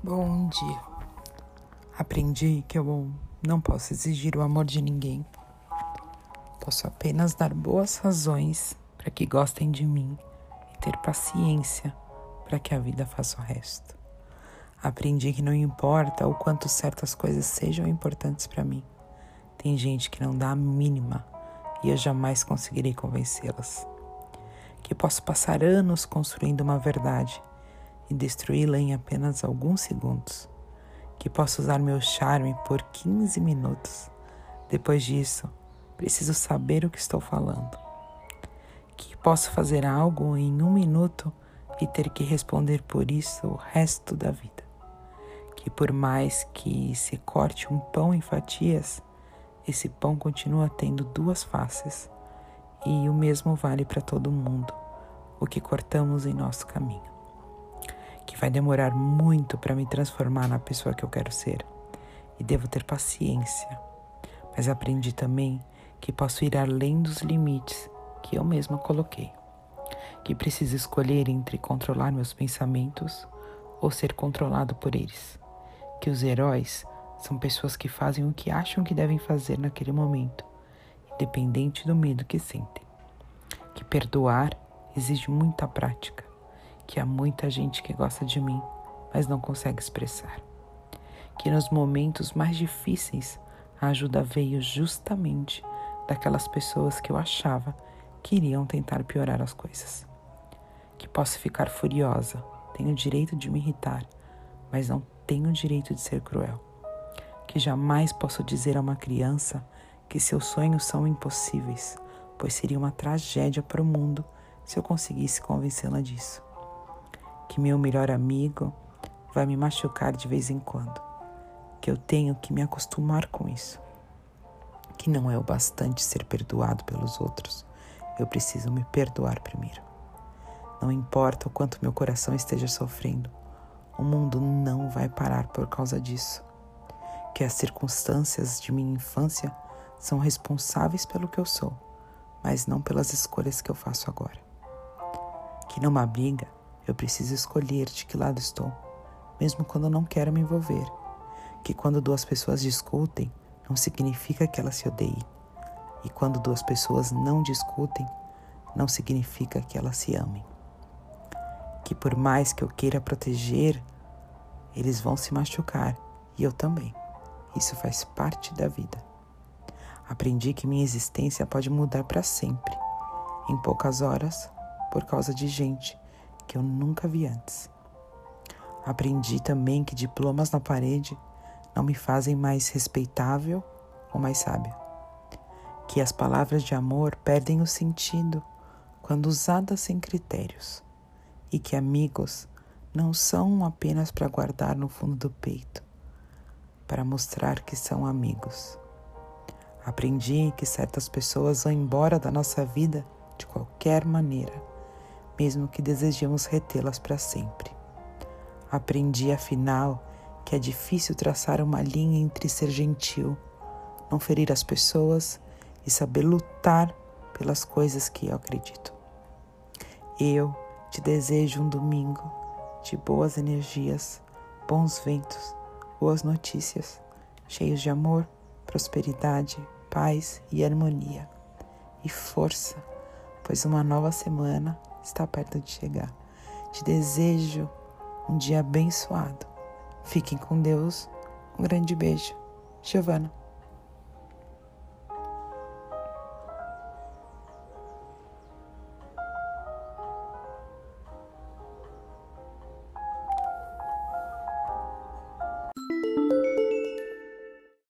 Bom dia. Aprendi que eu não posso exigir o amor de ninguém. Posso apenas dar boas razões para que gostem de mim e ter paciência para que a vida faça o resto. Aprendi que não importa o quanto certas coisas sejam importantes para mim. Tem gente que não dá a mínima e eu jamais conseguirei convencê-las. Que posso passar anos construindo uma verdade e destruí-la em apenas alguns segundos. Que posso usar meu charme por 15 minutos. Depois disso, preciso saber o que estou falando. Que posso fazer algo em um minuto e ter que responder por isso o resto da vida. Que por mais que se corte um pão em fatias, esse pão continua tendo duas faces e o mesmo vale para todo mundo, o que cortamos em nosso caminho que vai demorar muito para me transformar na pessoa que eu quero ser e devo ter paciência. Mas aprendi também que posso ir além dos limites que eu mesma coloquei. Que preciso escolher entre controlar meus pensamentos ou ser controlado por eles. Que os heróis são pessoas que fazem o que acham que devem fazer naquele momento, independente do medo que sentem. Que perdoar exige muita prática que há muita gente que gosta de mim, mas não consegue expressar. Que nos momentos mais difíceis a ajuda veio justamente daquelas pessoas que eu achava que iriam tentar piorar as coisas. Que posso ficar furiosa, tenho o direito de me irritar, mas não tenho o direito de ser cruel. Que jamais posso dizer a uma criança que seus sonhos são impossíveis, pois seria uma tragédia para o mundo se eu conseguisse convencê-la disso que meu melhor amigo vai me machucar de vez em quando, que eu tenho que me acostumar com isso, que não é o bastante ser perdoado pelos outros, eu preciso me perdoar primeiro. Não importa o quanto meu coração esteja sofrendo, o mundo não vai parar por causa disso. Que as circunstâncias de minha infância são responsáveis pelo que eu sou, mas não pelas escolhas que eu faço agora. Que numa briga eu preciso escolher de que lado estou, mesmo quando não quero me envolver. Que quando duas pessoas discutem, não significa que elas se odeiem. E quando duas pessoas não discutem, não significa que elas se amem. Que por mais que eu queira proteger, eles vão se machucar e eu também. Isso faz parte da vida. Aprendi que minha existência pode mudar para sempre, em poucas horas, por causa de gente que eu nunca vi antes. Aprendi também que diplomas na parede não me fazem mais respeitável ou mais sábia. Que as palavras de amor perdem o sentido quando usadas sem critérios. E que amigos não são apenas para guardar no fundo do peito, para mostrar que são amigos. Aprendi que certas pessoas vão embora da nossa vida de qualquer maneira mesmo que desejemos retê-las para sempre. Aprendi, afinal, que é difícil traçar uma linha entre ser gentil, não ferir as pessoas e saber lutar pelas coisas que eu acredito. Eu te desejo um domingo de boas energias, bons ventos, boas notícias, cheios de amor, prosperidade, paz e harmonia. E força, pois uma nova semana está perto de chegar. Te desejo um dia abençoado. Fiquem com Deus. Um grande beijo. Giovana.